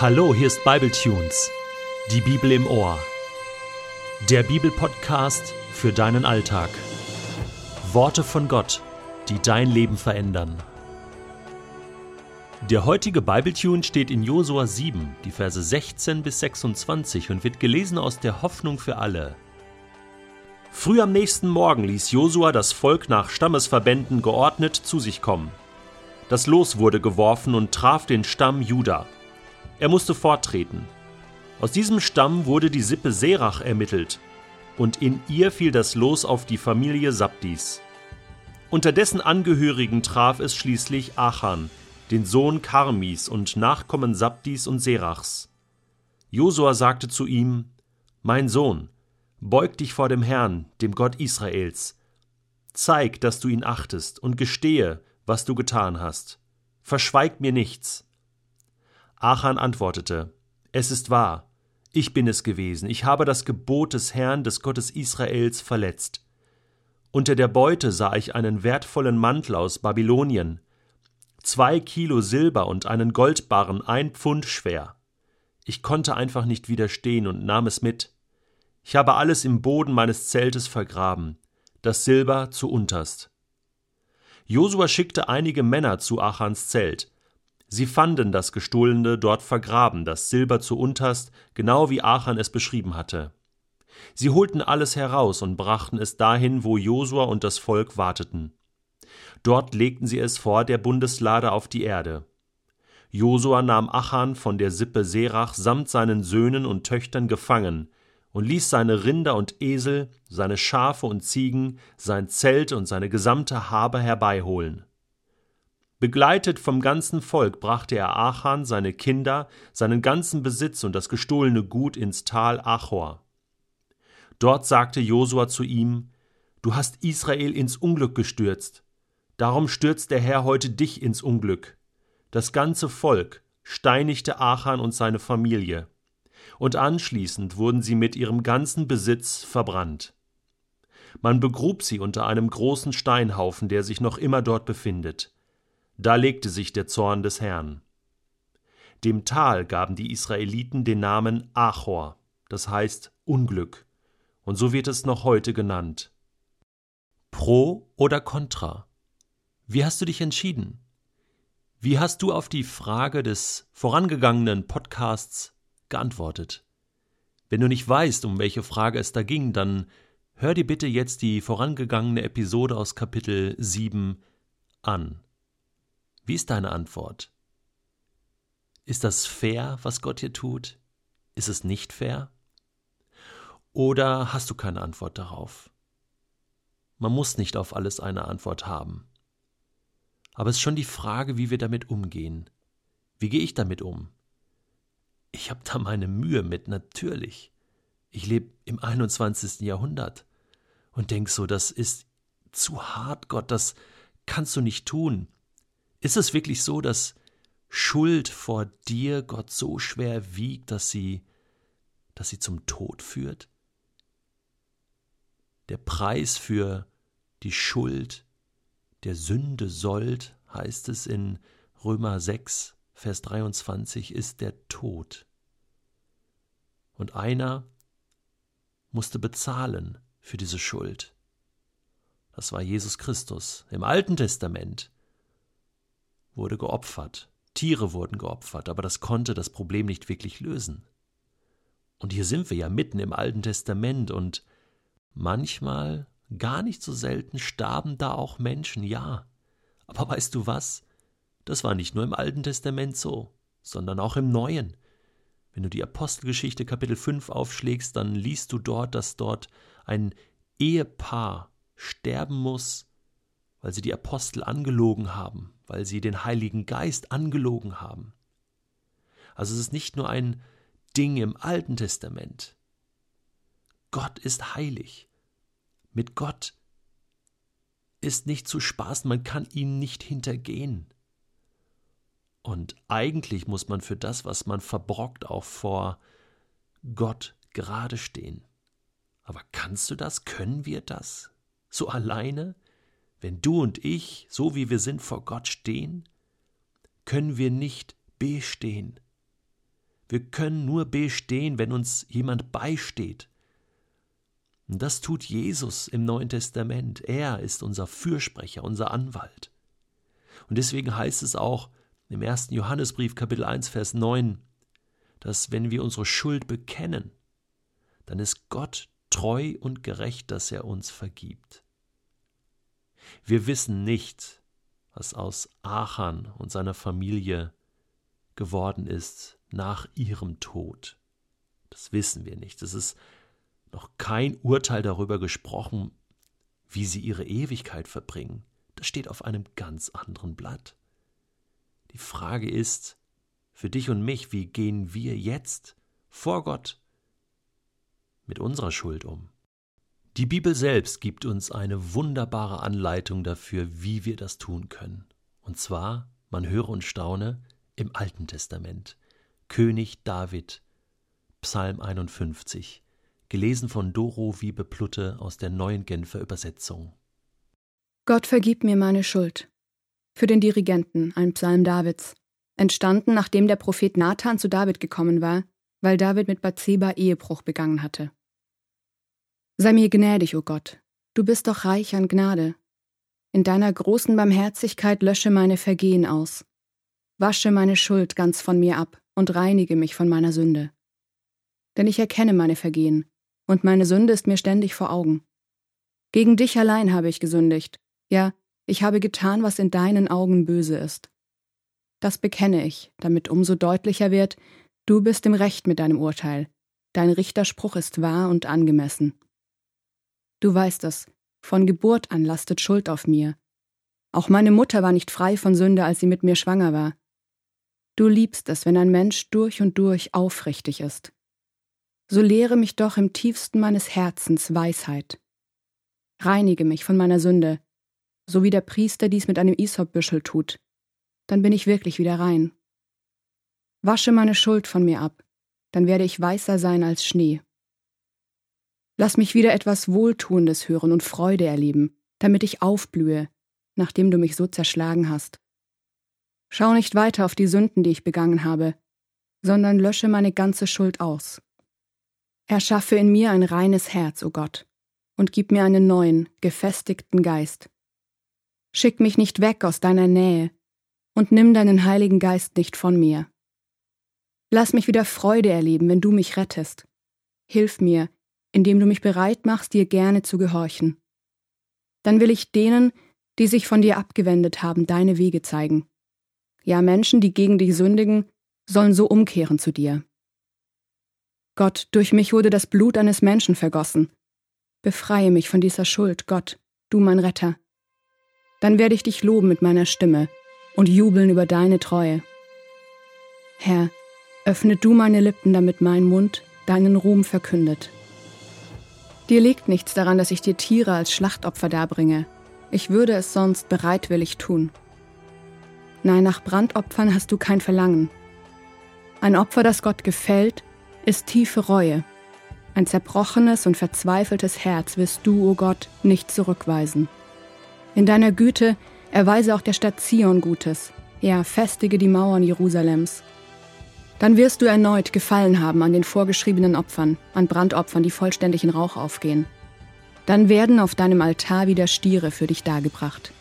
Hallo, hier ist Bibletunes, die Bibel im Ohr. Der Bibelpodcast für deinen Alltag. Worte von Gott, die dein Leben verändern. Der heutige Bibletune steht in Josua 7, die Verse 16 bis 26 und wird gelesen aus der Hoffnung für alle. Früh am nächsten Morgen ließ Josua das Volk nach Stammesverbänden geordnet zu sich kommen. Das Los wurde geworfen und traf den Stamm Juda. Er musste forttreten. Aus diesem Stamm wurde die Sippe Serach ermittelt, und in ihr fiel das Los auf die Familie Sabdis. Unter dessen Angehörigen traf es schließlich Achan, den Sohn Karmis und Nachkommen Sabdis und Serachs. Josua sagte zu ihm: Mein Sohn, beug dich vor dem Herrn, dem Gott Israels. Zeig, dass du ihn achtest, und gestehe, was du getan hast. Verschweig mir nichts. Achan antwortete, Es ist wahr, ich bin es gewesen, ich habe das Gebot des Herrn, des Gottes Israels, verletzt. Unter der Beute sah ich einen wertvollen Mantel aus Babylonien, zwei Kilo Silber und einen Goldbarren, ein Pfund schwer. Ich konnte einfach nicht widerstehen und nahm es mit. Ich habe alles im Boden meines Zeltes vergraben, das Silber zu unterst. Josua schickte einige Männer zu Achans Zelt, Sie fanden das Gestohlene dort vergraben, das Silber zu unterst, genau wie Achan es beschrieben hatte. Sie holten alles heraus und brachten es dahin, wo Josua und das Volk warteten. Dort legten sie es vor der Bundeslade auf die Erde. Josua nahm Achan von der Sippe Serach samt seinen Söhnen und Töchtern gefangen und ließ seine Rinder und Esel, seine Schafe und Ziegen, sein Zelt und seine gesamte Habe herbeiholen. Begleitet vom ganzen Volk brachte er Achan, seine Kinder, seinen ganzen Besitz und das gestohlene Gut ins Tal Achor. Dort sagte Josua zu ihm: Du hast Israel ins Unglück gestürzt. Darum stürzt der Herr heute dich ins Unglück. Das ganze Volk steinigte Achan und seine Familie. Und anschließend wurden sie mit ihrem ganzen Besitz verbrannt. Man begrub sie unter einem großen Steinhaufen, der sich noch immer dort befindet. Da legte sich der Zorn des Herrn. Dem Tal gaben die Israeliten den Namen Achor, das heißt Unglück, und so wird es noch heute genannt. Pro oder Contra? Wie hast du dich entschieden? Wie hast du auf die Frage des vorangegangenen Podcasts geantwortet? Wenn du nicht weißt, um welche Frage es da ging, dann hör dir bitte jetzt die vorangegangene Episode aus Kapitel 7 an. Wie ist deine Antwort? Ist das fair, was Gott hier tut? Ist es nicht fair? Oder hast du keine Antwort darauf? Man muss nicht auf alles eine Antwort haben. Aber es ist schon die Frage, wie wir damit umgehen. Wie gehe ich damit um? Ich habe da meine Mühe mit, natürlich. Ich lebe im 21. Jahrhundert und denk so, das ist zu hart, Gott, das kannst du nicht tun. Ist es wirklich so, dass Schuld vor dir Gott so schwer wiegt, dass sie, dass sie zum Tod führt? Der Preis für die Schuld der Sünde sollt, heißt es in Römer 6, Vers 23, ist der Tod. Und einer musste bezahlen für diese Schuld. Das war Jesus Christus. Im Alten Testament wurde geopfert, Tiere wurden geopfert, aber das konnte das Problem nicht wirklich lösen. Und hier sind wir ja mitten im Alten Testament und manchmal, gar nicht so selten, starben da auch Menschen, ja. Aber weißt du was? Das war nicht nur im Alten Testament so, sondern auch im Neuen. Wenn du die Apostelgeschichte Kapitel 5 aufschlägst, dann liest du dort, dass dort ein Ehepaar sterben muss, weil sie die Apostel angelogen haben, weil sie den Heiligen Geist angelogen haben. Also es ist nicht nur ein Ding im Alten Testament. Gott ist heilig. Mit Gott ist nicht zu spaßen, man kann ihn nicht hintergehen. Und eigentlich muss man für das, was man verbrockt, auch vor Gott gerade stehen. Aber kannst du das? Können wir das? So alleine? Wenn du und ich, so wie wir sind, vor Gott stehen, können wir nicht bestehen. Wir können nur bestehen, wenn uns jemand beisteht. Und das tut Jesus im Neuen Testament. Er ist unser Fürsprecher, unser Anwalt. Und deswegen heißt es auch im ersten Johannesbrief Kapitel 1 Vers 9, dass wenn wir unsere Schuld bekennen, dann ist Gott treu und gerecht, dass er uns vergibt. Wir wissen nicht, was aus Achan und seiner Familie geworden ist nach ihrem Tod. Das wissen wir nicht. Es ist noch kein Urteil darüber gesprochen, wie sie ihre Ewigkeit verbringen. Das steht auf einem ganz anderen Blatt. Die Frage ist für dich und mich, wie gehen wir jetzt vor Gott mit unserer Schuld um? Die Bibel selbst gibt uns eine wunderbare Anleitung dafür, wie wir das tun können. Und zwar, man höre und staune, im Alten Testament. König David, Psalm 51 gelesen von Doro Wiebe Plutte aus der neuen Genfer Übersetzung. Gott vergib mir meine Schuld. Für den Dirigenten, ein Psalm Davids, entstanden, nachdem der Prophet Nathan zu David gekommen war, weil David mit Bathseba Ehebruch begangen hatte. Sei mir gnädig, o oh Gott, du bist doch reich an Gnade. In deiner großen Barmherzigkeit lösche meine Vergehen aus. Wasche meine Schuld ganz von mir ab und reinige mich von meiner Sünde. Denn ich erkenne meine Vergehen und meine Sünde ist mir ständig vor Augen. Gegen dich allein habe ich gesündigt, ja, ich habe getan, was in deinen Augen böse ist. Das bekenne ich, damit umso deutlicher wird, du bist im Recht mit deinem Urteil, dein Richterspruch ist wahr und angemessen. Du weißt es, von Geburt an lastet Schuld auf mir. Auch meine Mutter war nicht frei von Sünde, als sie mit mir schwanger war. Du liebst es, wenn ein Mensch durch und durch aufrichtig ist so lehre mich doch im tiefsten meines Herzens Weisheit. Reinige mich von meiner Sünde, so wie der Priester dies mit einem Isopbüschel tut, dann bin ich wirklich wieder rein. Wasche meine Schuld von mir ab, dann werde ich weißer sein als Schnee. Lass mich wieder etwas Wohltuendes hören und Freude erleben, damit ich aufblühe, nachdem du mich so zerschlagen hast. Schau nicht weiter auf die Sünden, die ich begangen habe, sondern lösche meine ganze Schuld aus. Erschaffe in mir ein reines Herz, o oh Gott, und gib mir einen neuen, gefestigten Geist. Schick mich nicht weg aus deiner Nähe und nimm deinen Heiligen Geist nicht von mir. Lass mich wieder Freude erleben, wenn du mich rettest. Hilf mir, indem du mich bereit machst, dir gerne zu gehorchen. Dann will ich denen, die sich von dir abgewendet haben, deine Wege zeigen. Ja, Menschen, die gegen dich sündigen, sollen so umkehren zu dir. Gott, durch mich wurde das Blut eines Menschen vergossen. Befreie mich von dieser Schuld, Gott, du mein Retter. Dann werde ich dich loben mit meiner Stimme und jubeln über deine Treue. Herr, öffne du meine Lippen, damit mein Mund deinen Ruhm verkündet. Dir liegt nichts daran, dass ich dir Tiere als Schlachtopfer darbringe. Ich würde es sonst bereitwillig tun. Nein, nach Brandopfern hast du kein Verlangen. Ein Opfer, das Gott gefällt, ist tiefe Reue. Ein zerbrochenes und verzweifeltes Herz wirst du, o oh Gott, nicht zurückweisen. In deiner Güte erweise auch der Stadt Zion Gutes, ja, festige die Mauern Jerusalems. Dann wirst du erneut Gefallen haben an den vorgeschriebenen Opfern, an Brandopfern, die vollständig in Rauch aufgehen. Dann werden auf deinem Altar wieder Stiere für dich dargebracht.